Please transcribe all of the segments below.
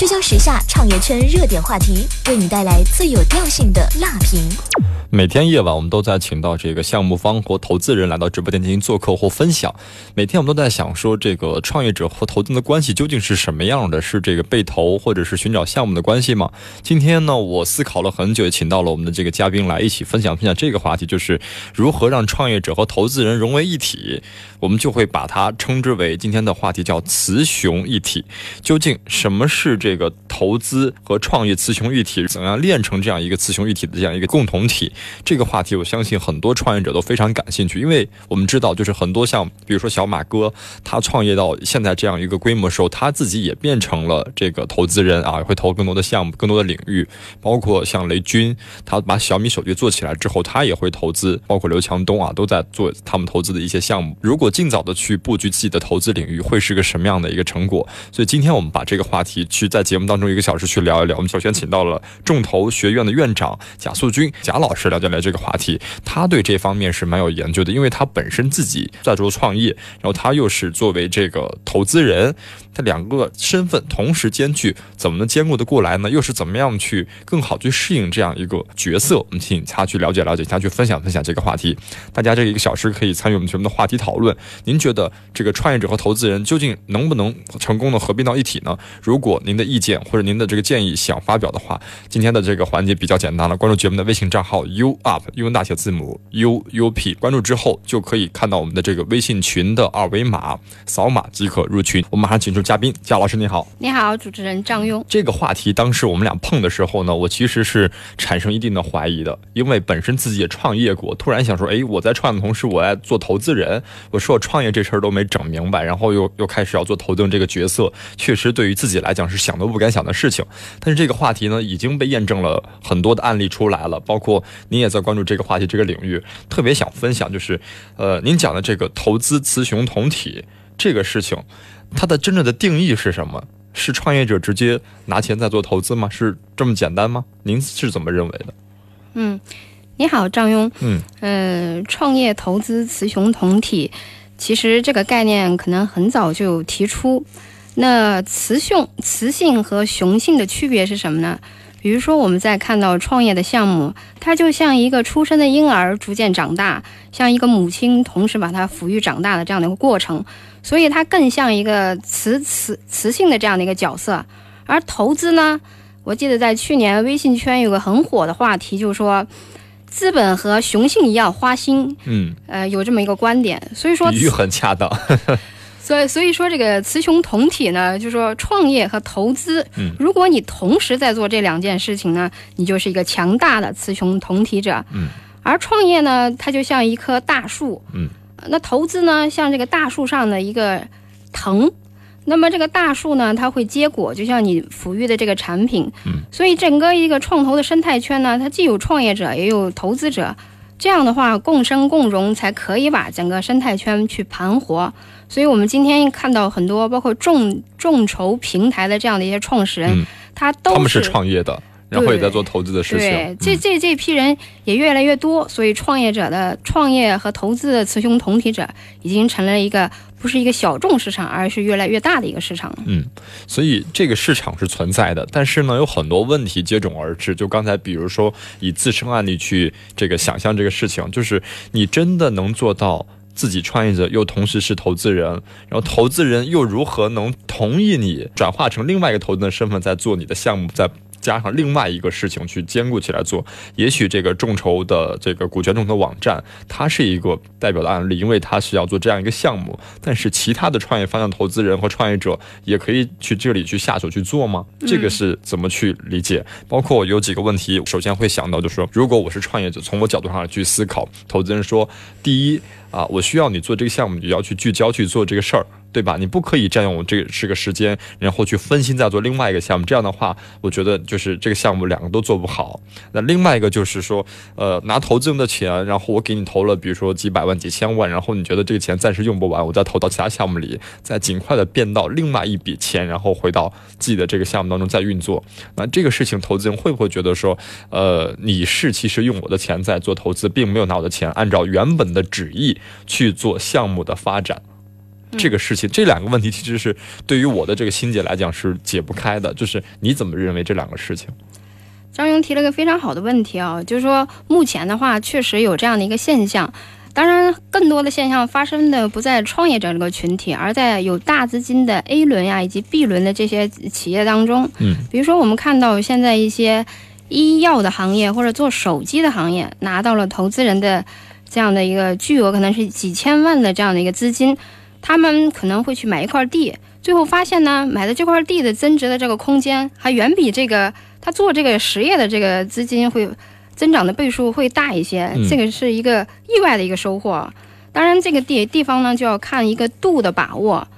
聚焦时下创业圈热点话题，为你带来最有调性的辣评。每天夜晚，我们都在请到这个项目方或投资人来到直播间进行做客或分享。每天我们都在想说，这个创业者和投资人的关系究竟是什么样的？是这个被投或者是寻找项目的关系吗？今天呢，我思考了很久，也请到了我们的这个嘉宾来一起分享分享这个话题，就是如何让创业者和投资人融为一体。我们就会把它称之为今天的话题叫“雌雄一体”。究竟什么是这这个投资和创业雌雄一体？怎样练成这样一个雌雄一体的这样一个共同体？这个话题，我相信很多创业者都非常感兴趣，因为我们知道，就是很多像比如说小马哥，他创业到现在这样一个规模时候，他自己也变成了这个投资人啊，会投更多的项目、更多的领域。包括像雷军，他把小米手机做起来之后，他也会投资。包括刘强东啊，都在做他们投资的一些项目。如果尽早的去布局自己的投资领域，会是个什么样的一个成果？所以今天我们把这个话题去在节目当中一个小时去聊一聊。我们首先请到了众投学院的院长贾素君贾老师了解。来这个话题，他对这方面是蛮有研究的，因为他本身自己在做创业，然后他又是作为这个投资人，他两个身份同时兼具，怎么能兼顾得过来呢？又是怎么样去更好去适应这样一个角色？我们请他去了解了解，他去分享分享这个话题。大家这一个小时可以参与我们节目的话题讨论。您觉得这个创业者和投资人究竟能不能成功的合并到一体呢？如果您的意见或者您的这个建议想发表的话，今天的这个环节比较简单了，关注节目的微信账号 U。up 英文大写字母 u u p 关注之后就可以看到我们的这个微信群的二维码，扫码即可入群。我马上请出嘉宾，贾老师你好，你好，主持人张庸。这个话题当时我们俩碰的时候呢，我其实是产生一定的怀疑的，因为本身自己也创业过，突然想说，哎，我在创业的同时，我在做投资人，我说我创业这事儿都没整明白，然后又又开始要做投资人这个角色，确实对于自己来讲是想都不敢想的事情。但是这个话题呢，已经被验证了很多的案例出来了，包括您也。在关注这个话题这个领域，特别想分享，就是，呃，您讲的这个投资雌雄同体这个事情，它的真正的定义是什么？是创业者直接拿钱在做投资吗？是这么简单吗？您是怎么认为的？嗯，你好，张庸。嗯，呃，创业投资雌雄同体，其实这个概念可能很早就提出。那雌雄、雌性和雄性的区别是什么呢？比如说，我们在看到创业的项目，它就像一个出生的婴儿逐渐长大，像一个母亲同时把它抚育长大的这样的一个过程，所以它更像一个雌雌雌性的这样的一个角色。而投资呢，我记得在去年微信圈有个很火的话题，就是说资本和雄性一样花心，嗯，呃，有这么一个观点，所以说比喻很恰当。所以，所以说这个雌雄同体呢，就是说创业和投资，嗯，如果你同时在做这两件事情呢，你就是一个强大的雌雄同体者，嗯，而创业呢，它就像一棵大树，嗯，那投资呢，像这个大树上的一个藤，那么这个大树呢，它会结果，就像你抚育的这个产品，嗯，所以整个一个创投的生态圈呢，它既有创业者，也有投资者，这样的话共生共荣，才可以把整个生态圈去盘活。所以，我们今天看到很多包括众众筹平台的这样的一些创始人，他都他们是创业的，然后也在做投资的事情。对，这这这批人也越来越多，所以创业者的创业和投资的雌雄同体者，已经成了一个不是一个小众市场，而是越来越大的一个市场。嗯，所以这个市场是存在的，但是呢，有很多问题接踵而至。就刚才比如说以自身案例去这个想象这个事情，就是你真的能做到。自己创业者又同时是投资人，然后投资人又如何能同意你转化成另外一个投资人的身份，在做你的项目，再加上另外一个事情去兼顾起来做？也许这个众筹的这个股权众筹网站，它是一个代表的案例，因为它是要做这样一个项目。但是其他的创业方向投资人和创业者也可以去这里去下手去做吗？这个是怎么去理解？包括有几个问题，首先会想到就是说，如果我是创业者，从我角度上去思考，投资人说，第一。啊，我需要你做这个项目，你要去聚焦去做这个事儿，对吧？你不可以占用这个这个时间，然后去分心再做另外一个项目。这样的话，我觉得就是这个项目两个都做不好。那另外一个就是说，呃，拿投资人的钱，然后我给你投了，比如说几百万、几千万，然后你觉得这个钱暂时用不完，我再投到其他项目里，再尽快的变到另外一笔钱，然后回到自己的这个项目当中再运作。那这个事情，投资人会不会觉得说，呃，你是其实用我的钱在做投资，并没有拿我的钱按照原本的旨意。去做项目的发展，这个事情，这两个问题其实是对于我的这个心结来讲是解不开的。就是你怎么认为这两个事情？张勇提了个非常好的问题啊，就是说目前的话确实有这样的一个现象，当然更多的现象发生的不在创业者这个群体，而在有大资金的 A 轮呀以及 B 轮的这些企业当中。嗯，比如说我们看到现在一些医药的行业或者做手机的行业拿到了投资人的这样的一个巨额，可能是几千万的这样的一个资金，他们可能会去买一块地，最后发现呢，买的这块地的增值的这个空间还远比这个。他做这个实业的这个资金会增长的倍数会大一些，这个是一个意外的一个收获。当然，这个地地方呢就要看一个度的把握，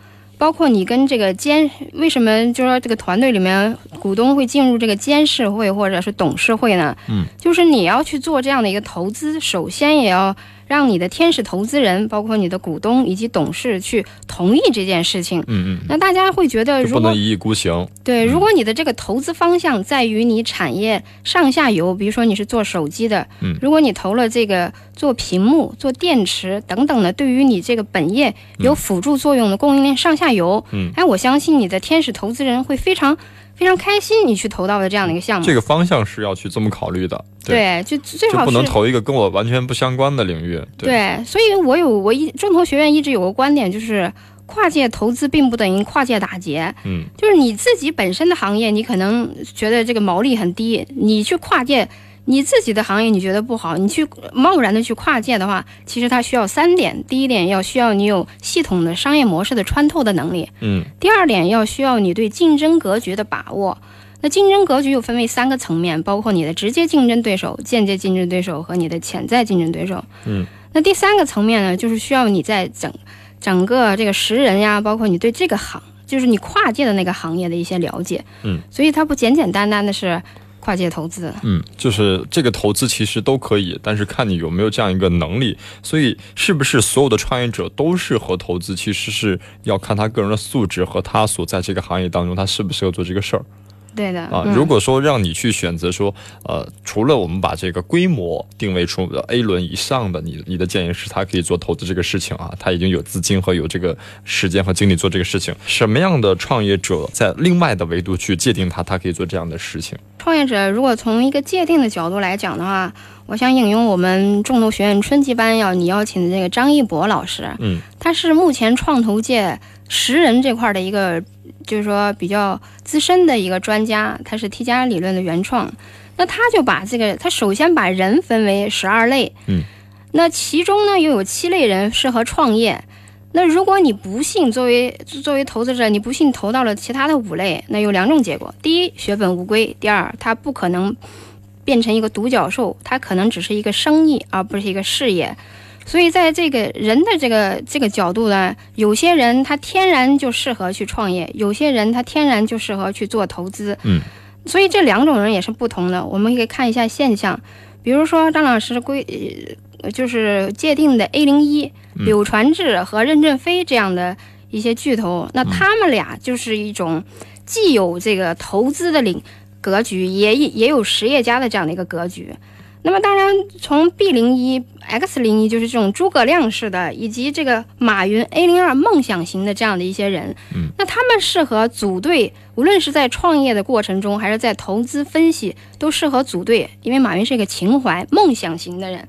包括你跟这个监为什么就说这个团队里面股东会进入这个监事会或者是董事会呢？嗯，就是你要去做这样的一个投资，首先也要。让你的天使投资人，包括你的股东以及董事去同意这件事情。嗯嗯。那大家会觉得如果，不能一意孤行。对，如果你的这个投资方向在于你产业上下游，比如说你是做手机的，嗯，如果你投了这个做屏幕、做电池等等的，对于你这个本业有辅助作用的供应链上下游，嗯，哎，我相信你的天使投资人会非常。非常开心，你去投到的这样的一个项目，这个方向是要去这么考虑的。对，就最好不能投一个跟我完全不相关的领域。对，所以我有我一中投学院一直有个观点，就是跨界投资并不等于跨界打劫。嗯，就是你自己本身的行业，你可能觉得这个毛利很低，你去跨界。你自己的行业你觉得不好，你去贸然的去跨界的话，其实它需要三点：第一点要需要你有系统的商业模式的穿透的能力，嗯；第二点要需要你对竞争格局的把握。那竞争格局又分为三个层面，包括你的直接竞争对手、间接竞争对手和你的潜在竞争对手，嗯。那第三个层面呢，就是需要你在整整个这个识人呀，包括你对这个行，就是你跨界的那个行业的一些了解，嗯。所以它不简简单单的是。跨界投资，嗯，就是这个投资其实都可以，但是看你有没有这样一个能力。所以，是不是所有的创业者都适合投资，其实是要看他个人的素质和他所在这个行业当中，他适不适合做这个事儿。对的啊，如果说让你去选择说，呃，除了我们把这个规模定位出 A 轮以上的，你你的建议是他可以做投资这个事情啊，他已经有资金和有这个时间和精力做这个事情。什么样的创业者在另外的维度去界定他，他可以做这样的事情？创业者如果从一个界定的角度来讲的话，我想引用我们众投学院春季班要你邀请的这个张一博老师，嗯，他是目前创投界识人这块的一个。就是说，比较资深的一个专家，他是 T 加理论的原创。那他就把这个，他首先把人分为十二类，嗯，那其中呢又有七类人适合创业。那如果你不幸作为作为投资者，你不幸投到了其他的五类，那有两种结果：第一，血本无归；第二，他不可能变成一个独角兽，它可能只是一个生意，而不是一个事业。所以，在这个人的这个这个角度呢，有些人他天然就适合去创业，有些人他天然就适合去做投资。嗯，所以这两种人也是不同的。我们可以看一下现象，比如说张老师规，就是界定的 A 零一、柳传志和任正非这样的一些巨头，那他们俩就是一种既有这个投资的领格局，也也有实业家的这样的一个格局。那么当然，从 B 零一、X 零一就是这种诸葛亮式的，以及这个马云 A 零二梦想型的这样的一些人，嗯，那他们适合组队，无论是在创业的过程中，还是在投资分析，都适合组队，因为马云是一个情怀梦想型的人。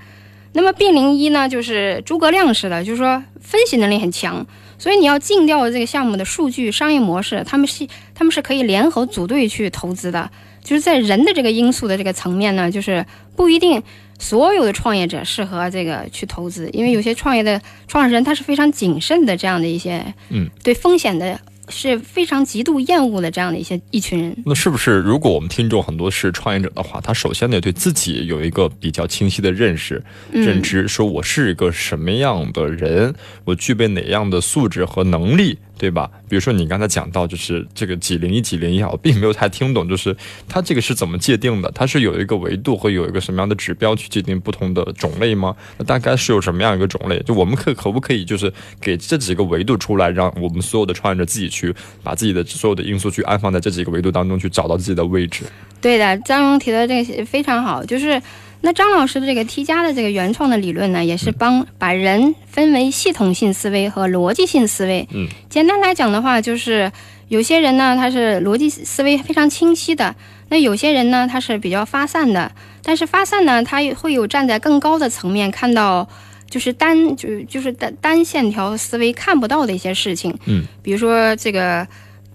那么 B 零一呢，就是诸葛亮式的，就是说分析能力很强，所以你要尽调这个项目的数据、商业模式，他们是他们是可以联合组队去投资的。就是在人的这个因素的这个层面呢，就是不一定所有的创业者适合这个去投资，因为有些创业的创始人他是非常谨慎的这样的一些，嗯，对风险的是非常极度厌恶的这样的一些一群人。那是不是如果我们听众很多是创业者的话，他首先得对自己有一个比较清晰的认识、认知，说我是一个什么样的人，我具备哪样的素质和能力。对吧？比如说你刚才讲到，就是这个几零一几零一，我并没有太听懂，就是它这个是怎么界定的？它是有一个维度和有一个什么样的指标去界定不同的种类吗？那大概是有什么样一个种类？就我们可可不可以就是给这几个维度出来，让我们所有的创业者自己去把自己的所有的因素去安放在这几个维度当中，去找到自己的位置？对的，张荣提的这个非常好，就是。那张老师的这个 T 加的这个原创的理论呢，也是帮把人分为系统性思维和逻辑性思维。嗯，简单来讲的话，就是有些人呢，他是逻辑思维非常清晰的；那有些人呢，他是比较发散的。但是发散呢，他会有站在更高的层面看到，就是单就就是单单线条思维看不到的一些事情。嗯，比如说这个。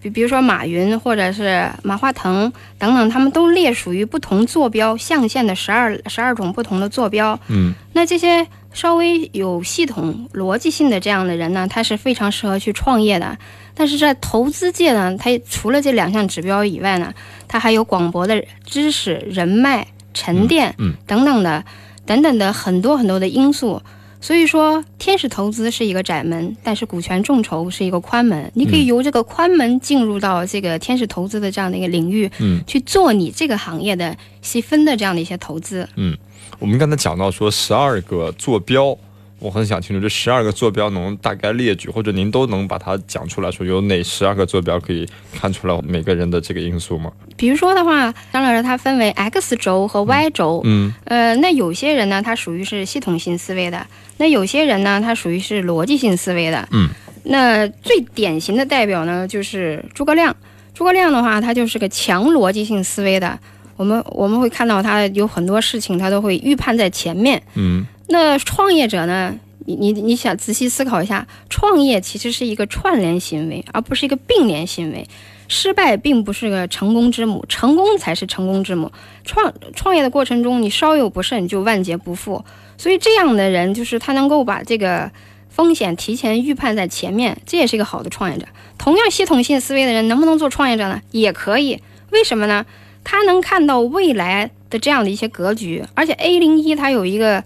比比如说马云或者是马化腾等等，他们都列属于不同坐标象限的十二十二种不同的坐标。嗯，那这些稍微有系统逻辑性的这样的人呢，他是非常适合去创业的。但是在投资界呢，他除了这两项指标以外呢，他还有广博的知识、人脉、沉淀等等的等等的很多很多的因素。所以说，天使投资是一个窄门，但是股权众筹是一个宽门。你可以由这个宽门进入到这个天使投资的这样的一个领域，嗯，去做你这个行业的细分的这样的一些投资。嗯，我们刚才讲到说十二个坐标。我很想清楚这十二个坐标能大概列举，或者您都能把它讲出来，说有哪十二个坐标可以看出来每个人的这个因素吗？比如说的话，张老师，他分为 X 轴和 Y 轴。嗯。呃，那有些人呢，他属于是系统性思维的；那有些人呢，他属于是逻辑性思维的。嗯。那最典型的代表呢，就是诸葛亮。诸葛亮的话，他就是个强逻辑性思维的。我们我们会看到他有很多事情，他都会预判在前面。嗯。那创业者呢？你你你想仔细思考一下，创业其实是一个串联行为，而不是一个并联行为。失败并不是个成功之母，成功才是成功之母。创创业的过程中，你稍有不慎就万劫不复。所以这样的人，就是他能够把这个风险提前预判在前面，这也是一个好的创业者。同样系统性思维的人，能不能做创业者呢？也可以。为什么呢？他能看到未来的这样的一些格局，而且 A 零一它有一个。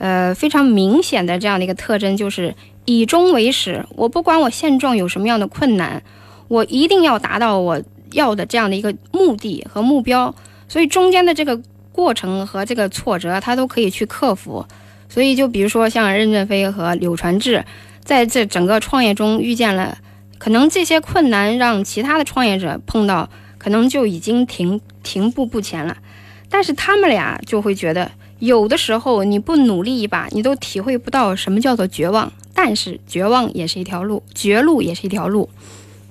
呃，非常明显的这样的一个特征就是以终为始。我不管我现状有什么样的困难，我一定要达到我要的这样的一个目的和目标。所以中间的这个过程和这个挫折，他都可以去克服。所以就比如说像任正非和柳传志，在这整个创业中遇见了，可能这些困难让其他的创业者碰到，可能就已经停停步不前了。但是他们俩就会觉得。有的时候你不努力一把，你都体会不到什么叫做绝望。但是绝望也是一条路，绝路也是一条路。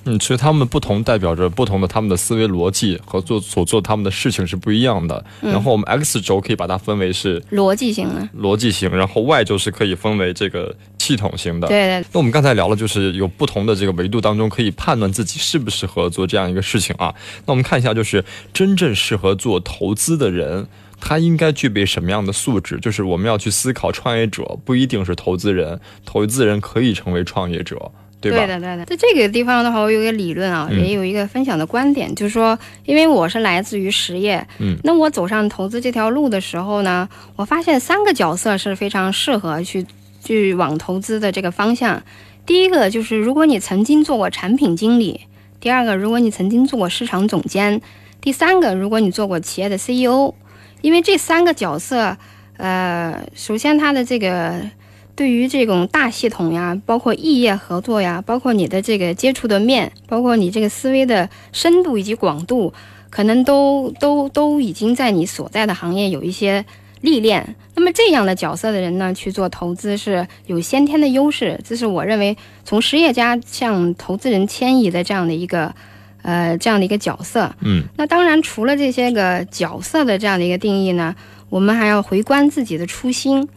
嗯，其实他们不同代表着不同的他们的思维逻辑和做所做他们的事情是不一样的。然后我们 X 轴可以把它分为是逻辑型的，逻辑型，然后 Y 轴是可以分为这个系统型的。对对。那我们刚才聊了，就是有不同的这个维度当中可以判断自己适不适合做这样一个事情啊。那我们看一下，就是真正适合做投资的人。他应该具备什么样的素质？就是我们要去思考，创业者不一定是投资人，投资人可以成为创业者，对吧？对的，对的。在这个地方的话，我有一个理论啊，也有一个分享的观点，就是说，因为我是来自于实业，嗯，那我走上投资这条路的时候呢，我发现三个角色是非常适合去去往投资的这个方向。第一个就是，如果你曾经做过产品经理；第二个，如果你曾经做过市场总监；第三个，如果你做过企业的 CEO。因为这三个角色，呃，首先他的这个对于这种大系统呀，包括异业合作呀，包括你的这个接触的面，包括你这个思维的深度以及广度，可能都都都已经在你所在的行业有一些历练。那么这样的角色的人呢，去做投资是有先天的优势。这是我认为从实业家向投资人迁移的这样的一个。呃，这样的一个角色，嗯，那当然除了这些个角色的这样的一个定义呢，我们还要回观自己的初心。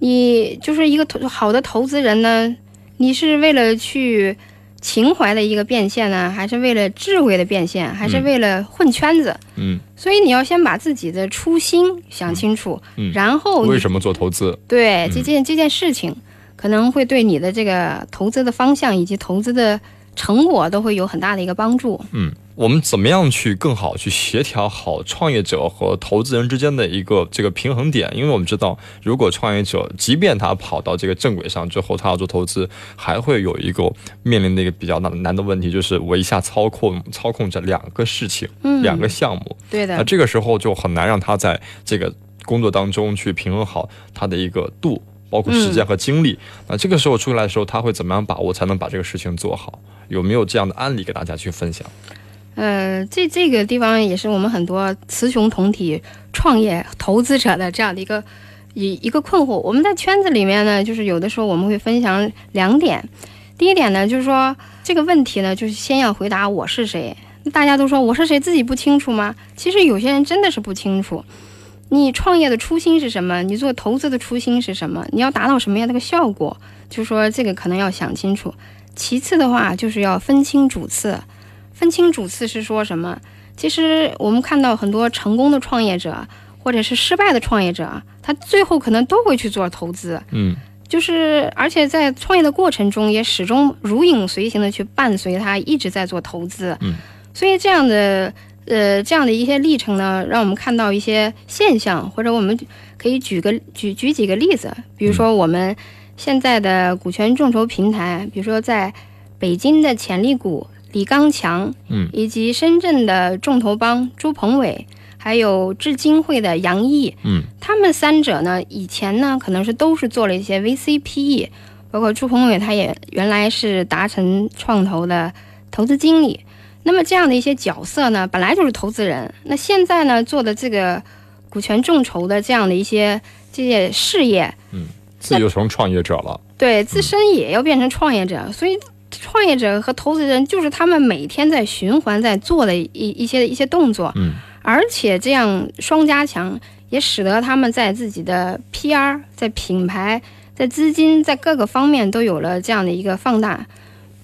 你就是一个投好的投资人呢，你是为了去情怀的一个变现呢，还是为了智慧的变现，还是为了混圈子？嗯，所以你要先把自己的初心想清楚，嗯，然后为什么做投资？对这件这件事情，可能会对你的这个投资的方向以及投资的。成果都会有很大的一个帮助。嗯，我们怎么样去更好去协调好创业者和投资人之间的一个这个平衡点？因为我们知道，如果创业者即便他跑到这个正轨上之后，他要做投资，还会有一个面临的一个比较难难的问题，就是我一下操控 操控着两个事情，两个项目。对的。那这个时候就很难让他在这个工作当中去平衡好他的一个度。包括时间和精力，那这个时候出来的时候，他会怎么样把握才能把这个事情做好？有没有这样的案例给大家去分享？呃，这这个地方也是我们很多雌雄同体创业投资者的这样的一个一一个困惑。我们在圈子里面呢，就是有的时候我们会分享两点。第一点呢，就是说这个问题呢，就是先要回答我是谁。大家都说我是谁，自己不清楚吗？其实有些人真的是不清楚。你创业的初心是什么？你做投资的初心是什么？你要达到什么样的个效果？就是说这个可能要想清楚。其次的话，就是要分清主次。分清主次是说什么？其实我们看到很多成功的创业者，或者是失败的创业者，他最后可能都会去做投资。嗯，就是而且在创业的过程中，也始终如影随形的去伴随他，一直在做投资。嗯，所以这样的呃这样的一些历程呢，让我们看到一些现象，或者我们可以举个举举几个例子，比如说我们现在的股权众筹平台，比如说在北京的潜力股。李刚强，嗯，以及深圳的众投帮朱鹏伟，还有智金会的杨毅，嗯，他们三者呢，以前呢可能是都是做了一些 VCPE，包括朱鹏伟他也原来是达成创投的投资经理，那么这样的一些角色呢，本来就是投资人，那现在呢做的这个股权众筹的这样的一些这些事业，嗯，自己就成创业者了，对，自身也要变成创业者，所以。创业者和投资人就是他们每天在循环在做的一一些一些动作，嗯，而且这样双加强也使得他们在自己的 PR、在品牌、在资金、在各个方面都有了这样的一个放大。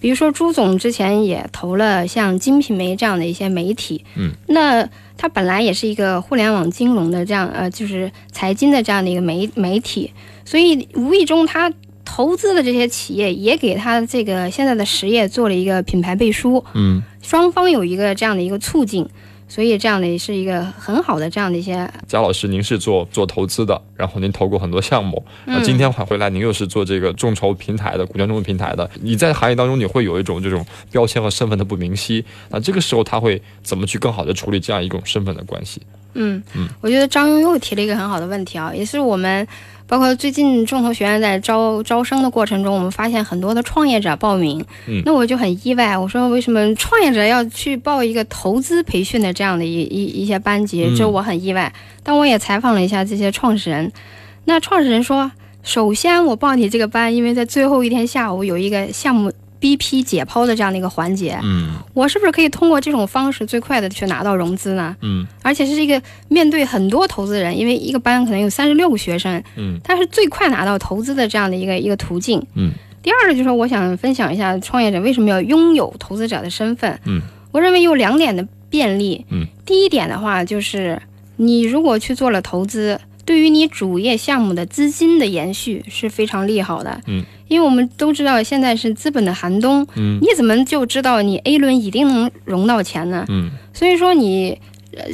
比如说朱总之前也投了像金品媒这样的一些媒体，嗯，那他本来也是一个互联网金融的这样呃，就是财经的这样的一个媒媒体，所以无意中他。投资的这些企业也给他这个现在的实业做了一个品牌背书，嗯，双方有一个这样的一个促进，所以这样的也是一个很好的这样的一些。贾老师，您是做做投资的，然后您投过很多项目，那今天还回来，您又是做这个众筹平台的股权众筹平台的，你在行业当中你会有一种这种标签和身份的不明晰，那这个时候他会怎么去更好的处理这样一种身份的关系？嗯嗯，我觉得张庸又提了一个很好的问题啊，也是我们。包括最近众筹学院在招招生的过程中，我们发现很多的创业者报名，嗯，那我就很意外。我说为什么创业者要去报一个投资培训的这样的一一一些班级？这我很意外。但我也采访了一下这些创始人，那创始人说，首先我报你这个班，因为在最后一天下午有一个项目。BP 解剖的这样的一个环节，嗯，我是不是可以通过这种方式最快的去拿到融资呢？嗯，而且是一个面对很多投资人，因为一个班可能有三十六个学生，嗯，它是最快拿到投资的这样的一个一个途径，嗯。第二个，就是说我想分享一下创业者为什么要拥有投资者的身份，嗯，我认为有两点的便利，嗯，第一点的话就是你如果去做了投资。对于你主业项目的资金的延续是非常利好的，嗯，因为我们都知道现在是资本的寒冬，嗯，你怎么就知道你 A 轮一定能融到钱呢？嗯，所以说你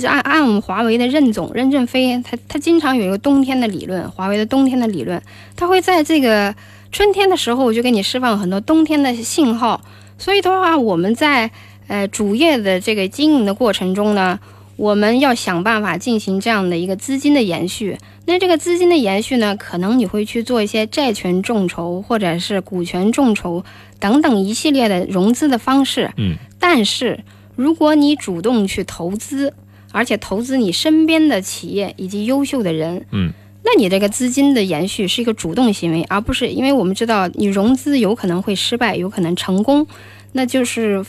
按按我们华为的任总任正非，他他经常有一个冬天的理论，华为的冬天的理论，他会在这个春天的时候就给你释放很多冬天的信号，所以的话，我们在呃主业的这个经营的过程中呢。我们要想办法进行这样的一个资金的延续。那这个资金的延续呢，可能你会去做一些债权众筹，或者是股权众筹等等一系列的融资的方式。嗯。但是，如果你主动去投资，而且投资你身边的企业以及优秀的人，嗯，那你这个资金的延续是一个主动行为，而不是因为我们知道你融资有可能会失败，有可能成功，那就是。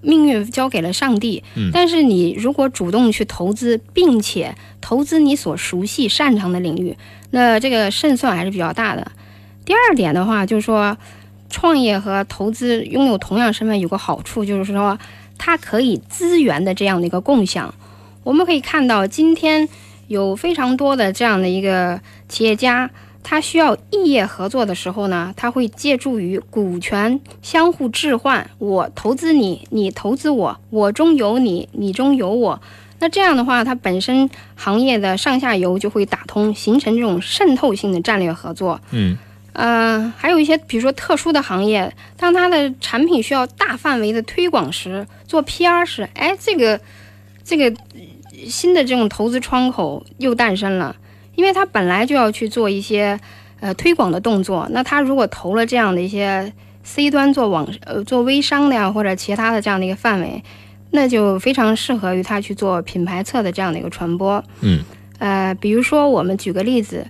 命运交给了上帝，但是你如果主动去投资，并且投资你所熟悉、擅长的领域，那这个胜算还是比较大的。第二点的话，就是说，创业和投资拥有同样身份有个好处，就是说，它可以资源的这样的一个共享。我们可以看到，今天有非常多的这样的一个企业家。他需要异业合作的时候呢，它会借助于股权相互置换，我投资你，你投资我，我中有你，你中有我。那这样的话，它本身行业的上下游就会打通，形成这种渗透性的战略合作。嗯，呃，还有一些比如说特殊的行业，当它的产品需要大范围的推广时，做 PR 时，哎，这个这个新的这种投资窗口又诞生了。因为他本来就要去做一些，呃，推广的动作。那他如果投了这样的一些 C 端做网呃做微商的呀，或者其他的这样的一个范围，那就非常适合于他去做品牌侧的这样的一个传播。嗯，呃，比如说我们举个例子，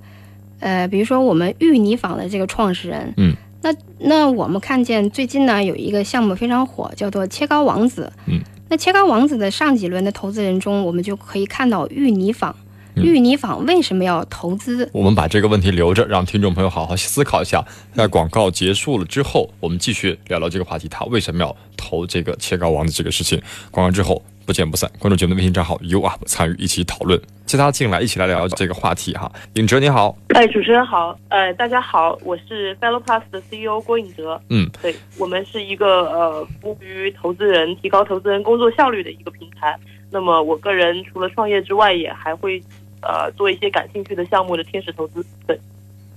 呃，比如说我们芋泥坊的这个创始人，嗯，那那我们看见最近呢有一个项目非常火，叫做切糕王子。嗯，那切糕王子的上几轮的投资人中，我们就可以看到芋泥坊。芋泥坊为什么要投资？我们把这个问题留着，让听众朋友好好思考一下。在广告结束了之后，我们继续聊聊这个话题。他为什么要投这个切糕王的这个事情？广告之后不见不散。关注节目的微信账号 u up，参与一起讨论。其他进来，一起来聊这个话题哈。尹哲你好，哎，主持人好，呃，大家好，我是 Fellow Plus 的 CEO 郭尹哲。嗯，对我们是一个呃服务于投资人、提高投资人工作效率的一个平台。那么我个人除了创业之外，也还会。呃，做一些感兴趣的项目的天使投资，对，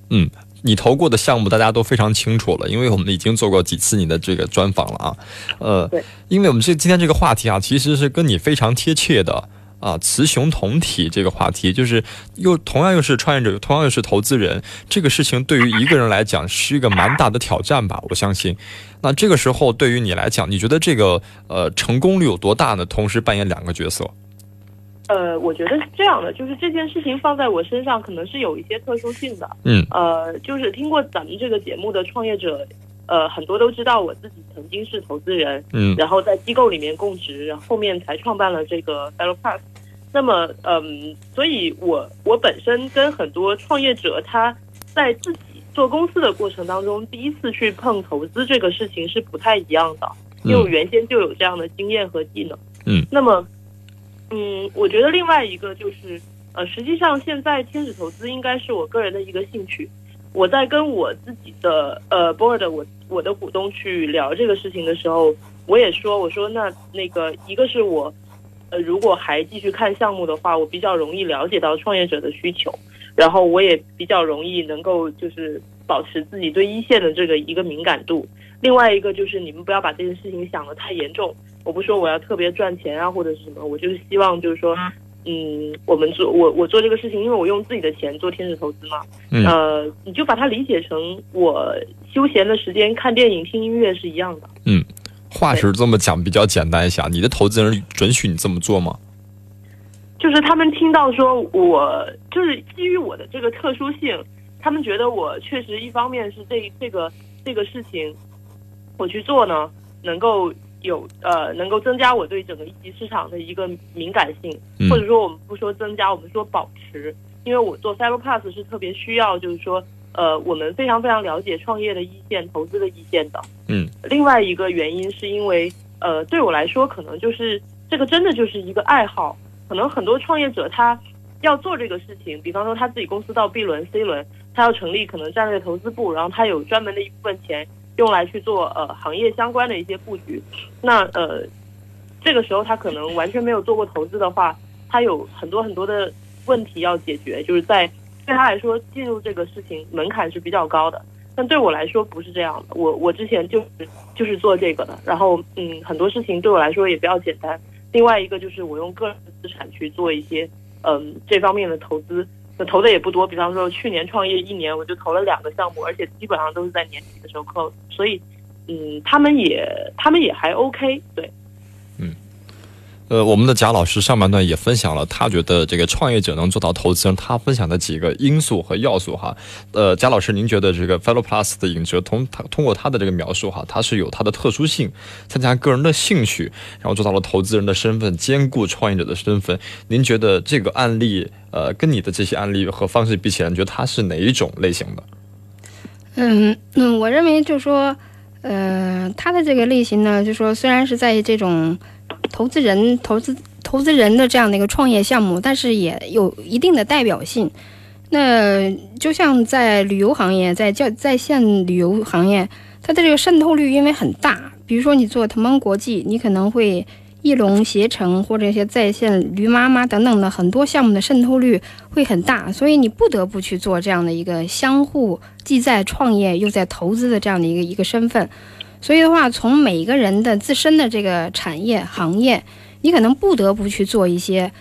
嗯，你投过的项目大家都非常清楚了，因为我们已经做过几次你的这个专访了啊，呃，对，因为我们这今天这个话题啊，其实是跟你非常贴切的啊，雌雄同体这个话题，就是又同样又是创业者，同样又是投资人，这个事情对于一个人来讲是一个蛮大的挑战吧，我相信。那这个时候对于你来讲，你觉得这个呃成功率有多大呢？同时扮演两个角色。呃，我觉得是这样的，就是这件事情放在我身上可能是有一些特殊性的。嗯，呃，就是听过咱们这个节目的创业者，呃，很多都知道我自己曾经是投资人，嗯，然后在机构里面供职，然后后面才创办了这个 Fellow Pass。那么，嗯，所以我我本身跟很多创业者他在自己做公司的过程当中，第一次去碰投资这个事情是不太一样的，因为我原先就有这样的经验和技能。嗯，那么。嗯，我觉得另外一个就是，呃，实际上现在天使投资应该是我个人的一个兴趣。我在跟我自己的呃 board，我我的股东去聊这个事情的时候，我也说，我说那那个一个是我，呃，如果还继续看项目的话，我比较容易了解到创业者的需求，然后我也比较容易能够就是保持自己对一线的这个一个敏感度。另外一个就是你们不要把这件事情想得太严重。我不说我要特别赚钱啊，或者是什么，我就是希望就是说，嗯，我们做我我做这个事情，因为我用自己的钱做天使投资嘛，呃，你就把它理解成我休闲的时间看电影、听音乐是一样的。嗯，话是这么讲比较简单一下，你的投资人准许你这么做吗？就是他们听到说我就是基于我的这个特殊性，他们觉得我确实一方面是这这个这个事情我去做呢，能够。有呃，能够增加我对整个一级市场的一个敏感性，或者说我们不说增加，我们说保持，因为我做 Cyber Pass 是特别需要，就是说呃，我们非常非常了解创业的一线、投资的一线的。嗯，另外一个原因是因为呃，对我来说，可能就是这个真的就是一个爱好，可能很多创业者他要做这个事情，比方说他自己公司到 B 轮、C 轮，他要成立可能战略投资部，然后他有专门的一部分钱。用来去做呃行业相关的一些布局，那呃这个时候他可能完全没有做过投资的话，他有很多很多的问题要解决，就是在对他来说进入这个事情门槛是比较高的。但对我来说不是这样的，我我之前就是就是做这个的，然后嗯很多事情对我来说也比较简单。另外一个就是我用个人的资产去做一些嗯这方面的投资。那投的也不多，比方说去年创业一年，我就投了两个项目，而且基本上都是在年底的时候投所以，嗯，他们也他们也还 OK，对。呃，我们的贾老师上半段也分享了他觉得这个创业者能做到投资人，他分享的几个因素和要素哈。呃，贾老师，您觉得这个 Fellow Plus 的影哲通他通过他的这个描述哈，他是有他的特殊性，参加个人的兴趣，然后做到了投资人的身份，兼顾创业者的身份。您觉得这个案例，呃，跟你的这些案例和方式比起来，你觉得他是哪一种类型的？嗯嗯，我认为就说，呃，他的这个类型呢，就说虽然是在这种。投资人、投资投资人的这样的一个创业项目，但是也有一定的代表性。那就像在旅游行业，在叫在线旅游行业，它的这个渗透率因为很大。比如说你做腾邦国际，你可能会翼龙携程或者一些在线驴妈妈等等的很多项目的渗透率会很大，所以你不得不去做这样的一个相互既在创业又在投资的这样的一个一个身份。所以的话，从每一个人的自身的这个产业行业，你可能不得不去做一些，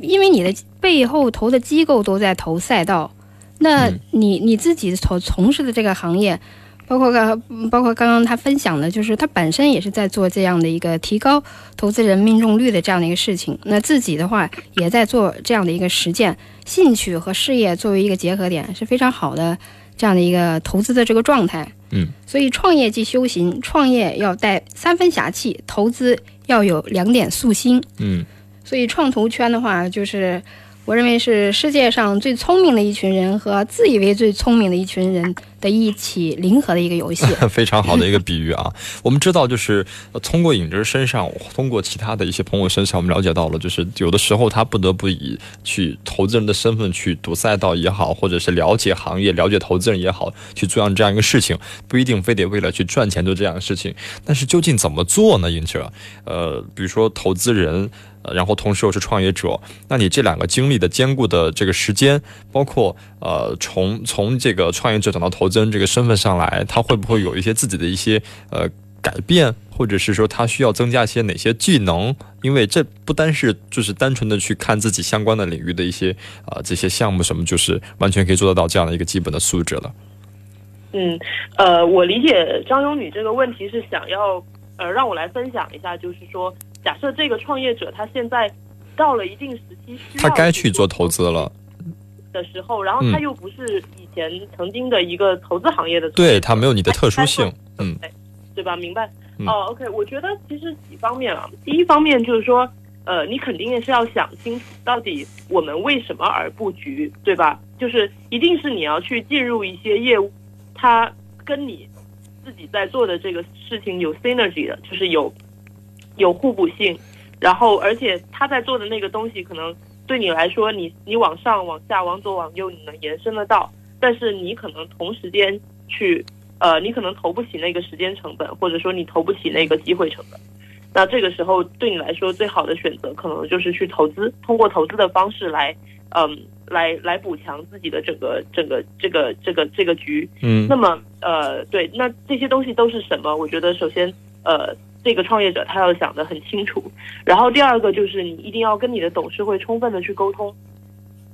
因为你的背后投的机构都在投赛道，那你你自己所从事的这个行业，包括刚包括刚刚他分享的，就是他本身也是在做这样的一个提高投资人命中率的这样的一个事情。那自己的话也在做这样的一个实践，兴趣和事业作为一个结合点是非常好的这样的一个投资的这个状态。嗯，所以创业即修行，创业要带三分侠气，投资要有两点素心。嗯，所以创投圈的话，就是。我认为是世界上最聪明的一群人和自以为最聪明的一群人的一起零和的一个游戏，非常好的一个比喻啊！我们知道，就是通过影哲身上，通过其他的一些朋友身上，我们了解到了，就是有的时候他不得不以去投资人的身份去赌赛道也好，或者是了解行业、了解投资人也好，去做样这样一个事情，不一定非得为了去赚钱做这样的事情。但是究竟怎么做呢？影哲，呃，比如说投资人。然后同时又是创业者，那你这两个经历的兼顾的这个时间，包括呃从从这个创业者转到投资人这个身份上来，他会不会有一些自己的一些呃改变，或者是说他需要增加一些哪些技能？因为这不单是就是单纯的去看自己相关的领域的一些啊这些项目什么，就是完全可以做得到这样的一个基本的素质了。嗯，呃，我理解张勇女这个问题是想要呃让我来分享一下，就是说。假设这个创业者他现在到了一定时期，需要他该去做投资了的时候，然后他又不是以前曾经的一个投资行业的，对他没有你的特殊性，嗯，对吧？明白？哦，OK，我觉得其实几方面啊，第一方面就是说，呃，你肯定也是要想清楚，到底我们为什么而布局，对吧？就是一定是你要去进入一些业务，它跟你自己在做的这个事情有 synergy 的，就是有。有互补性，然后而且他在做的那个东西，可能对你来说，你你往上、往下、往左、往右，你能延伸得到，但是你可能同时间去，呃，你可能投不起那个时间成本，或者说你投不起那个机会成本。那这个时候对你来说最好的选择，可能就是去投资，通过投资的方式来，嗯，来来补强自己的整个整个这个这个这个局。嗯。那么，呃，对，那这些东西都是什么？我觉得首先，呃。这个创业者他要想得很清楚，然后第二个就是你一定要跟你的董事会充分的去沟通。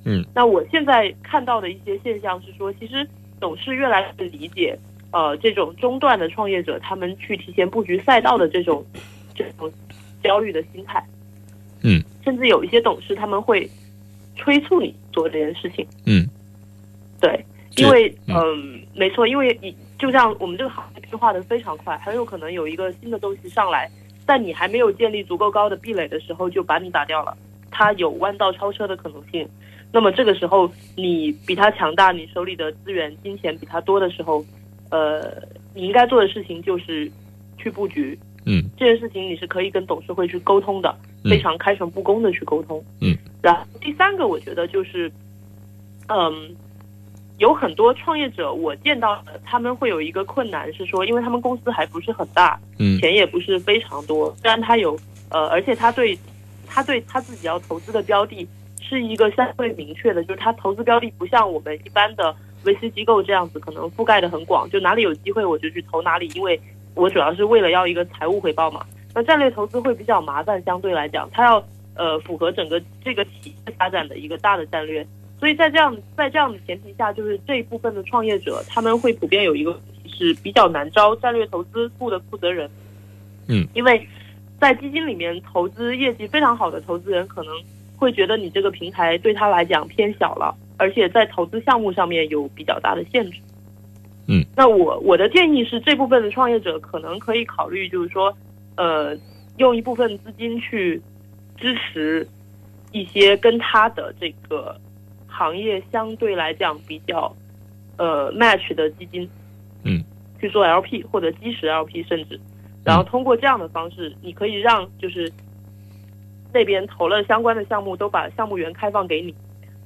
嗯，那我现在看到的一些现象是说，其实董事越来越理解，呃，这种中段的创业者他们去提前布局赛道的这种这种焦虑的心态。嗯，甚至有一些董事他们会催促你做这件事情。嗯，对，因为嗯，没错，因为你。就像我们这个行业变化的非常快，很有可能有一个新的东西上来，在你还没有建立足够高的壁垒的时候，就把你打掉了。它有弯道超车的可能性。那么这个时候，你比他强大，你手里的资源、金钱比他多的时候，呃，你应该做的事情就是去布局。嗯，这件事情你是可以跟董事会去沟通的，非常开诚布公的去沟通。嗯，然后第三个，我觉得就是，嗯。有很多创业者，我见到的他们会有一个困难，是说，因为他们公司还不是很大，嗯，钱也不是非常多。虽然他有，呃，而且他对，他对他自己要投资的标的是一个相对明确的，就是他投资标的不像我们一般的 VC 机构这样子，可能覆盖的很广，就哪里有机会我就去投哪里，因为我主要是为了要一个财务回报嘛。那战略投资会比较麻烦，相对来讲，它要呃符合整个这个企业发展的一个大的战略。所以在这样在这样的前提下，就是这一部分的创业者，他们会普遍有一个问题是比较难招战略投资部的负责人。嗯，因为在基金里面投资业绩非常好的投资人，可能会觉得你这个平台对他来讲偏小了，而且在投资项目上面有比较大的限制。嗯，那我我的建议是，这部分的创业者可能可以考虑，就是说，呃，用一部分资金去支持一些跟他的这个。行业相对来讲比较，呃，match 的基金，嗯，去做 LP 或者基石 LP，甚至，然后通过这样的方式，你可以让就是那边投了相关的项目都把项目源开放给你，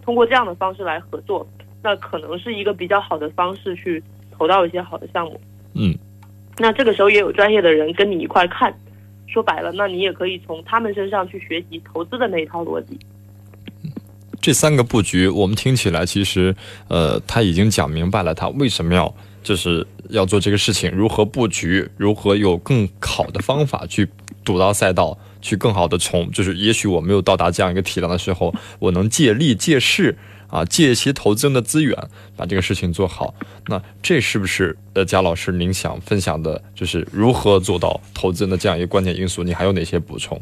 通过这样的方式来合作，那可能是一个比较好的方式去投到一些好的项目。嗯，那这个时候也有专业的人跟你一块看，说白了，那你也可以从他们身上去学习投资的那一套逻辑。这三个布局，我们听起来其实，呃，他已经讲明白了，他为什么要就是要做这个事情，如何布局，如何有更好的方法去堵到赛道，去更好的从，就是也许我没有到达这样一个体量的时候，我能借力借势。啊，借一些投资人的资源，把这个事情做好。那这是不是呃，贾老师您想分享的，就是如何做到投资人的这样一个关键因素？你还有哪些补充？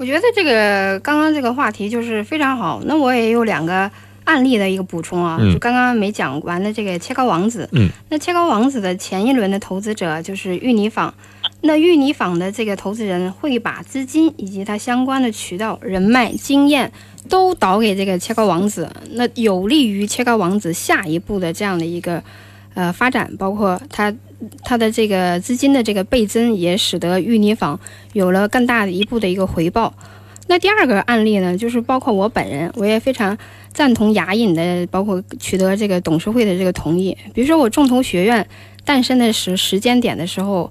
我觉得这个刚刚这个话题就是非常好。那我也有两个案例的一个补充啊，就刚刚没讲完的这个切糕王子。嗯，那切糕王子的前一轮的投资者就是玉泥坊。那玉泥坊的这个投资人会把资金以及他相关的渠道、人脉、经验都导给这个切糕王子，那有利于切糕王子下一步的这样的一个呃发展，包括他他的这个资金的这个倍增，也使得玉泥坊有了更大的一步的一个回报。那第二个案例呢，就是包括我本人，我也非常赞同雅隐的，包括取得这个董事会的这个同意。比如说我众投学院诞生的时时间点的时候。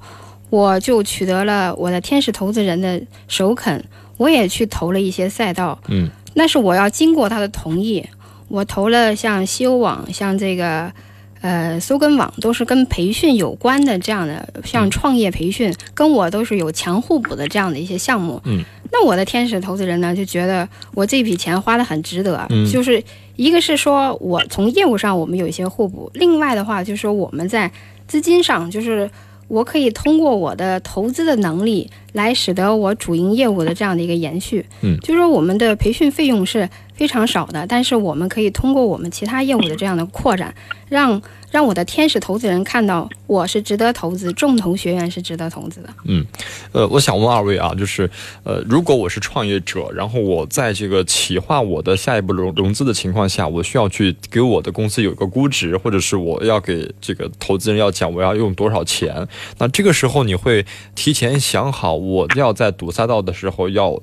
我就取得了我的天使投资人的首肯，我也去投了一些赛道，嗯，那是我要经过他的同意，我投了像西欧网、像这个呃搜根网，都是跟培训有关的这样的，像创业培训，跟我都是有强互补的这样的一些项目，嗯，那我的天使投资人呢就觉得我这笔钱花的很值得，嗯，就是一个是说我从业务上我们有一些互补，另外的话就是说我们在资金上就是。我可以通过我的投资的能力来使得我主营业务的这样的一个延续，嗯，就是说我们的培训费用是非常少的，但是我们可以通过我们其他业务的这样的扩展，让。让我的天使投资人看到我是值得投资，众投学员是值得投资的。嗯，呃，我想问二位啊，就是呃，如果我是创业者，然后我在这个企划我的下一步融融资的情况下，我需要去给我的公司有一个估值，或者是我要给这个投资人要讲我要用多少钱，那这个时候你会提前想好我要在赌赛道的时候要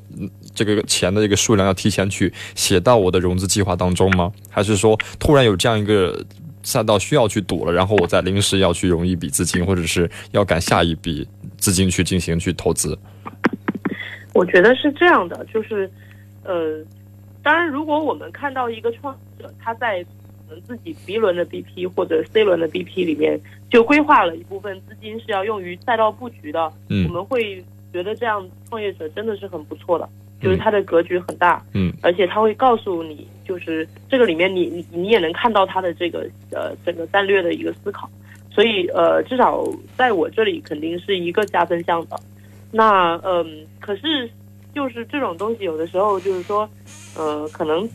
这个钱的这个数量要提前去写到我的融资计划当中吗？还是说突然有这样一个？赛道需要去赌了，然后我再临时要去融一笔资金，或者是要赶下一笔资金去进行去投资。我觉得是这样的，就是，呃，当然，如果我们看到一个创业者他在可能自己 B 轮的 BP 或者 C 轮的 BP 里面就规划了一部分资金是要用于赛道布局的，嗯，我们会觉得这样创业者真的是很不错的。就是它的格局很大，嗯，而且它会告诉你，就是这个里面你你你也能看到它的这个呃整个战略的一个思考，所以呃至少在我这里肯定是一个加分项的。那嗯，可是就是这种东西有的时候就是说，呃，可能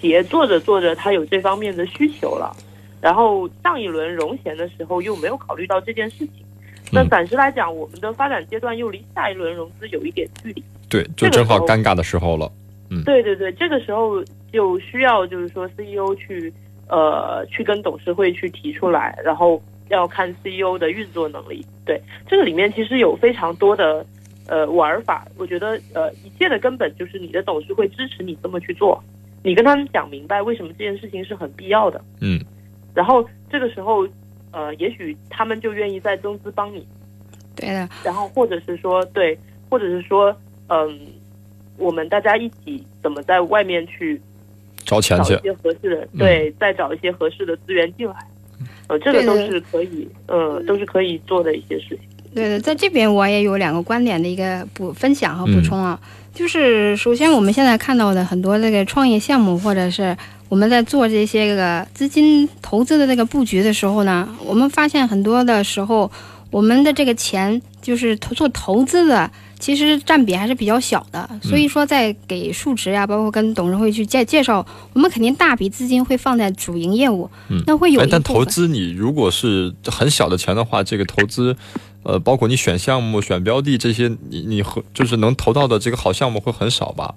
企业做着做着它有这方面的需求了，然后上一轮融钱的时候又没有考虑到这件事情，那暂时来讲，我们的发展阶段又离下一轮融资有一点距离。对，就正好尴尬的时候了。嗯，对对对，这个时候就需要就是说 CEO 去呃去跟董事会去提出来，然后要看 CEO 的运作能力。对，这个里面其实有非常多的呃玩法。我觉得呃一切的根本就是你的董事会支持你这么去做，你跟他们讲明白为什么这件事情是很必要的。嗯，然后这个时候呃也许他们就愿意再增资帮你。对的。然后或者是说对，或者是说。嗯，我们大家一起怎么在外面去找钱去？找一些合适的，对，再找一些合适的资源进来。呃，这个都是可以，呃，都是可以做的一些事情。对的，在这边我也有两个观点的一个补分享和补充啊，就是首先我们现在看到的很多这个创业项目，或者是我们在做这些个资金投资的这个布局的时候呢，我们发现很多的时候，我们的这个钱就是投做投资的。其实占比还是比较小的，所以说在给数值呀，包括跟董事会去介介绍，我们肯定大笔资金会放在主营业务，那会有。但投资你如果是很小的钱的话，这个投资，呃，包括你选项目、选标的这些，你你和就是能投到的这个好项目会很少吧？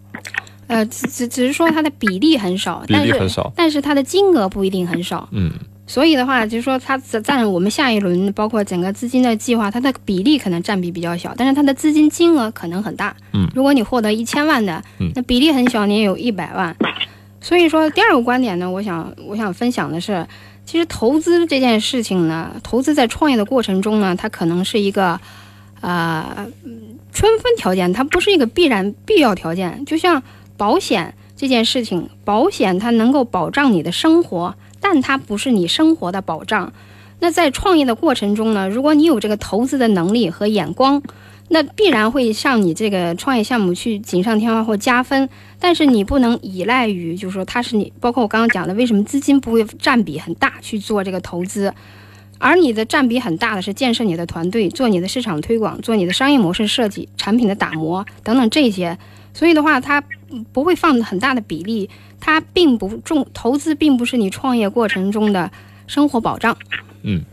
呃，只只只是说它的比例很少，比例很少，但是它的金额不一定很少。嗯。所以的话，就是说它占我们下一轮包括整个资金的计划，它的比例可能占比比较小，但是它的资金金额可能很大。嗯，如果你获得一千万的，那比例很小，你也有一百万。所以说，第二个观点呢，我想我想分享的是，其实投资这件事情呢，投资在创业的过程中呢，它可能是一个呃，春分条件，它不是一个必然必要条件。就像保险这件事情，保险它能够保障你的生活。但它不是你生活的保障。那在创业的过程中呢，如果你有这个投资的能力和眼光，那必然会向你这个创业项目去锦上添花或加分，但是你不能依赖于，就是说它是你，包括我刚刚讲的，为什么资金不会占比很大去做这个投资，而你的占比很大的是建设你的团队，做你的市场推广，做你的商业模式设计、产品的打磨等等这些，所以的话，它不会放很大的比例，它并不重投资，并不是你创业过程中的生活保障。嗯。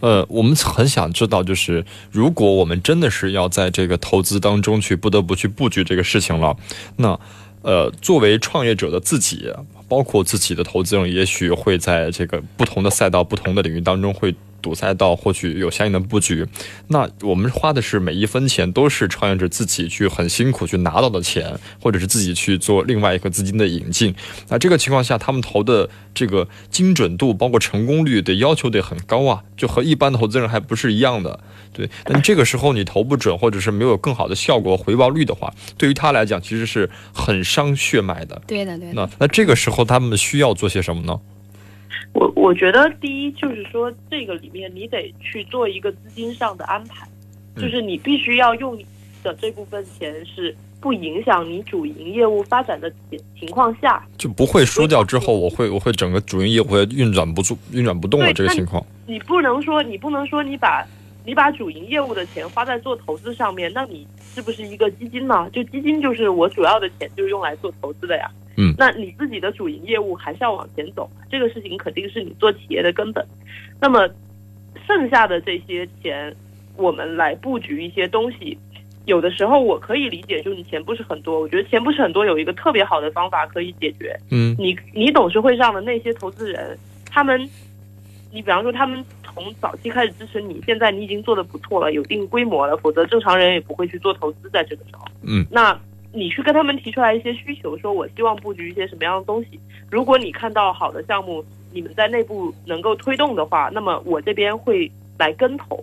呃，我们很想知道，就是如果我们真的是要在这个投资当中去不得不去布局这个事情了，那，呃，作为创业者的自己，包括自己的投资人，也许会在这个不同的赛道、不同的领域当中会。堵赛道获取有相应的布局，那我们花的是每一分钱都是创业者自己去很辛苦去拿到的钱，或者是自己去做另外一个资金的引进。那这个情况下，他们投的这个精准度，包括成功率的要求得很高啊，就和一般的投资人还不是一样的。对，那这个时候你投不准，或者是没有更好的效果回报率的话，对于他来讲其实是很伤血脉的。对的，对的。那那这个时候他们需要做些什么呢？我我觉得第一就是说，这个里面你得去做一个资金上的安排，就是你必须要用的这部分钱是不影响你主营业务发展的情情况下，就不会输掉之后，我会我会整个主营业务会运转不住、运转不动的这个情况。你不能说你不能说你把你把主营业务的钱花在做投资上面，那你是不是一个基金呢？就基金就是我主要的钱就是用来做投资的呀。嗯，那你自己的主营业务还是要往前走，这个事情肯定是你做企业的根本。那么，剩下的这些钱，我们来布局一些东西。有的时候我可以理解，就是你钱不是很多，我觉得钱不是很多，有一个特别好的方法可以解决。嗯，你你董事会上的那些投资人，他们，你比方说他们从早期开始支持你，现在你已经做的不错了，有一定规模了，否则正常人也不会去做投资在这个时候。嗯，那。你去跟他们提出来一些需求，说我希望布局一些什么样的东西。如果你看到好的项目，你们在内部能够推动的话，那么我这边会来跟投。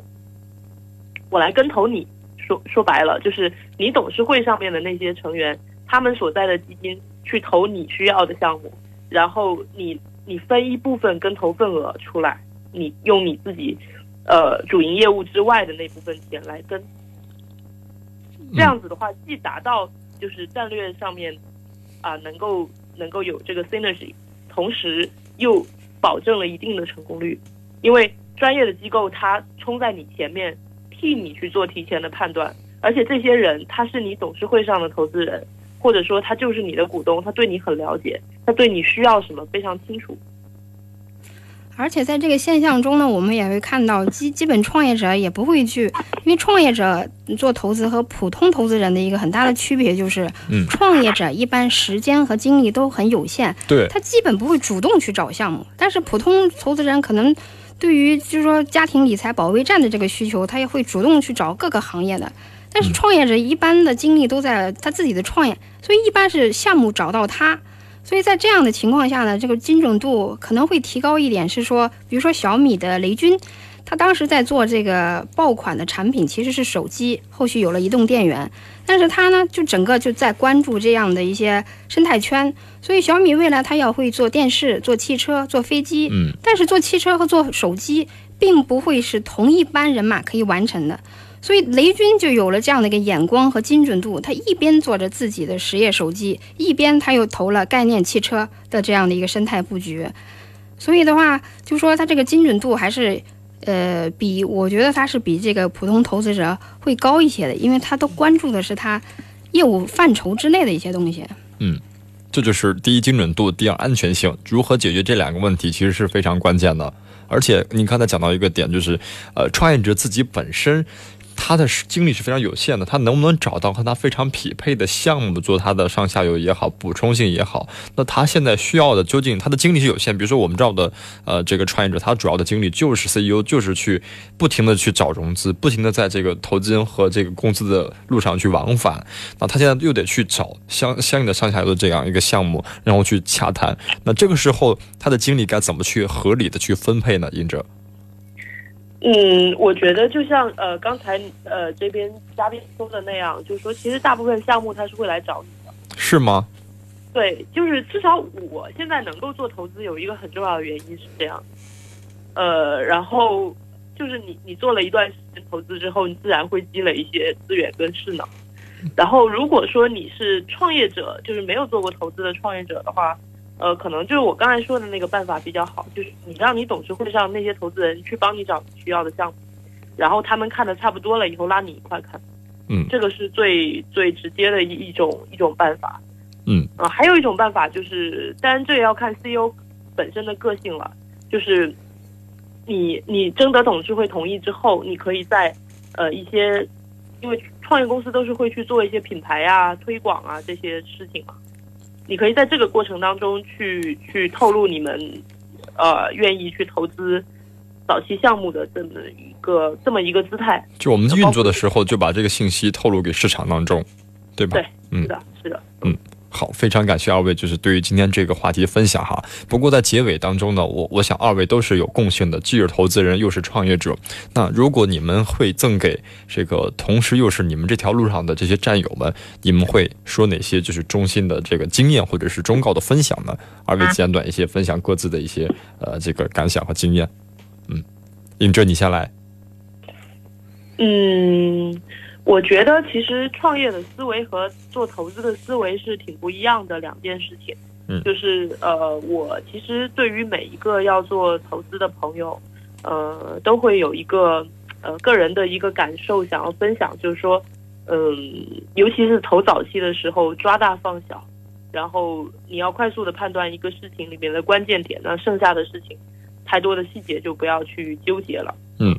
我来跟投，你说说白了，就是你董事会上面的那些成员，他们所在的基金去投你需要的项目，然后你你分一部分跟投份额出来，你用你自己呃主营业务之外的那部分钱来跟。这样子的话，既达到就是战略上面啊能够能够有这个 synergy，同时又保证了一定的成功率。因为专业的机构他冲在你前面，替你去做提前的判断，而且这些人他是你董事会上的投资人，或者说他就是你的股东，他对你很了解，他对你需要什么非常清楚。而且在这个现象中呢，我们也会看到基基本创业者也不会去，因为创业者做投资和普通投资人的一个很大的区别就是，嗯，创业者一般时间和精力都很有限，对，他基本不会主动去找项目。但是普通投资人可能对于就是说家庭理财保卫战的这个需求，他也会主动去找各个行业的。但是创业者一般的精力都在他自己的创业，所以一般是项目找到他。所以在这样的情况下呢，这个精准度可能会提高一点。是说，比如说小米的雷军，他当时在做这个爆款的产品，其实是手机，后续有了移动电源，但是他呢，就整个就在关注这样的一些生态圈。所以小米未来他要会做电视、做汽车、做飞机，嗯，但是做汽车和做手机，并不会是同一班人马可以完成的。所以雷军就有了这样的一个眼光和精准度，他一边做着自己的实业手机，一边他又投了概念汽车的这样的一个生态布局。所以的话，就说他这个精准度还是，呃，比我觉得他是比这个普通投资者会高一些的，因为他都关注的是他业务范畴之内的一些东西。嗯，这就是第一精准度，第二安全性，如何解决这两个问题，其实是非常关键的。而且你刚才讲到一个点，就是，呃，创业者自己本身。他的精力是非常有限的，他能不能找到和他非常匹配的项目做他的上下游也好，补充性也好？那他现在需要的究竟他的精力是有限？比如说我们知道的，呃，这个创业者他主要的精力就是 CEO，就是去不停的去找融资，不停的在这个投资和这个公司的路上去往返。那他现在又得去找相相应的上下游的这样一个项目，然后去洽谈。那这个时候他的精力该怎么去合理的去分配呢？尹哲？嗯，我觉得就像呃刚才呃这边嘉宾说的那样，就是说其实大部分项目他是会来找你的，是吗？对，就是至少我现在能够做投资，有一个很重要的原因是这样，呃，然后就是你你做了一段时间投资之后，你自然会积累一些资源跟势能。然后如果说你是创业者，就是没有做过投资的创业者的话，呃，可能就是我刚才说的那个办法比较好，就是你让你董事会上那些投资人去帮你找需要的项目，然后他们看的差不多了以后拉你一块看。嗯，这个是最最直接的一一种一种办法。嗯啊，还有一种办法就是，当然这也要看 CEO 本身的个性了。就是你你征得董事会同意之后，你可以在呃一些，因为创业公司都是会去做一些品牌啊、推广啊这些事情嘛。你可以在这个过程当中去去透露你们呃愿意去投资早期项目的这么一个这么一个姿态。就我们运作的时候，就把这个信息透露给市场当中，对吧？对，是的，是的，嗯。好，非常感谢二位，就是对于今天这个话题分享哈。不过在结尾当中呢，我我想二位都是有贡献的，既是投资人又是创业者。那如果你们会赠给这个同时又是你们这条路上的这些战友们，你们会说哪些就是衷心的这个经验或者是忠告的分享呢？二位简短一些分享各自的一些呃这个感想和经验。嗯，尹哲，你先来。嗯。我觉得其实创业的思维和做投资的思维是挺不一样的两件事情。嗯，就是呃，我其实对于每一个要做投资的朋友，呃，都会有一个呃个人的一个感受想要分享，就是说，嗯，尤其是投早期的时候，抓大放小，然后你要快速的判断一个事情里面的关键点，那剩下的事情，太多的细节就不要去纠结了。嗯。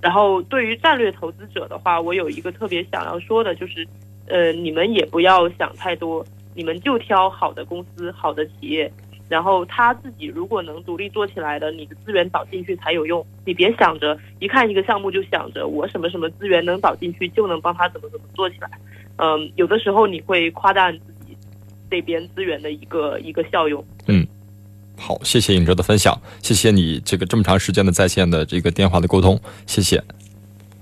然后，对于战略投资者的话，我有一个特别想要说的，就是，呃，你们也不要想太多，你们就挑好的公司、好的企业，然后他自己如果能独立做起来的，你的资源导进去才有用。你别想着一看一个项目就想着我什么什么资源能导进去就能帮他怎么怎么做起来。嗯，有的时候你会夸大自己这边资源的一个一个效用。嗯。好，谢谢尹哲的分享，谢谢你这个这么长时间的在线的这个电话的沟通，谢谢。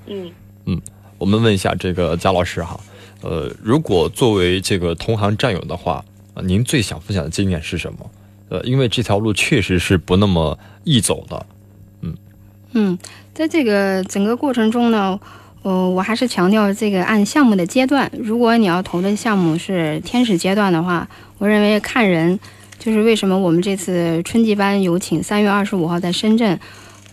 嗯嗯，我们问一下这个贾老师哈，呃，如果作为这个同行战友的话，您最想分享的经验是什么？呃，因为这条路确实是不那么易走的。嗯嗯，在这个整个过程中呢，呃，我还是强调这个按项目的阶段，如果你要投的项目是天使阶段的话，我认为看人。就是为什么我们这次春季班有请三月二十五号在深圳，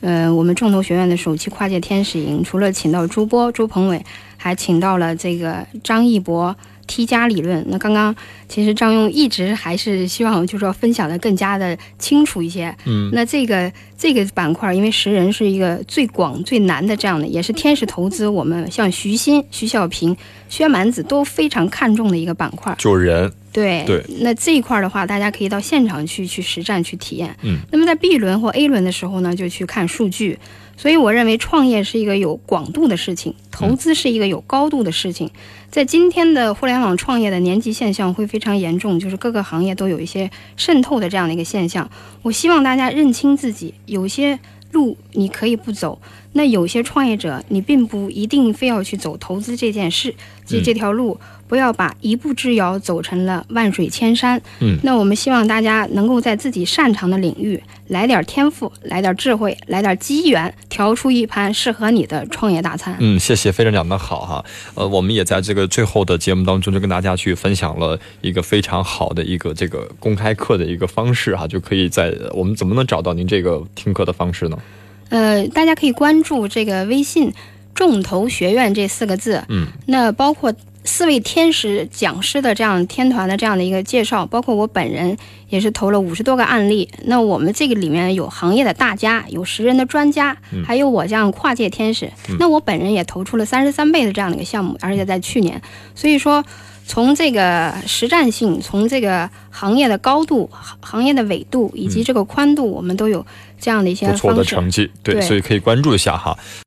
呃，我们众投学院的首期跨界天使营，除了请到朱波、朱鹏伟，还请到了这个张艺博。T 加理论，那刚刚其实张勇一直还是希望，就是说分享的更加的清楚一些。嗯，那这个这个板块，因为识人是一个最广最难的这样的，也是天使投资，我们像徐新、徐小平、薛蛮子都非常看重的一个板块。就人。对对。那这一块的话，大家可以到现场去去实战去体验。嗯。那么在 B 轮或 A 轮的时候呢，就去看数据。所以我认为创业是一个有广度的事情，投资是一个有高度的事情。在今天的互联网创业的年级现象会非常严重，就是各个行业都有一些渗透的这样的一个现象。我希望大家认清自己，有些路你可以不走，那有些创业者你并不一定非要去走投资这件事，这这条路。不要把一步之遥走成了万水千山。嗯，那我们希望大家能够在自己擅长的领域来点天赋，来点智慧，来点机缘，调出一盘适合你的创业大餐。嗯，谢谢，非常讲得好哈。呃，我们也在这个最后的节目当中，就跟大家去分享了一个非常好的一个这个公开课的一个方式哈，就可以在我们怎么能找到您这个听课的方式呢？呃，大家可以关注这个微信“众投学院”这四个字。嗯，那包括。四位天使讲师的这样天团的这样的一个介绍，包括我本人也是投了五十多个案例。那我们这个里面有行业的大家，有识人的专家，还有我这样跨界天使。那我本人也投出了三十三倍的这样的一个项目，而且在去年。所以说，从这个实战性，从这个行业的高度、行业的纬度以及这个宽度，我们都有这样的一些不错的成绩。对，所以可以关注一下哈。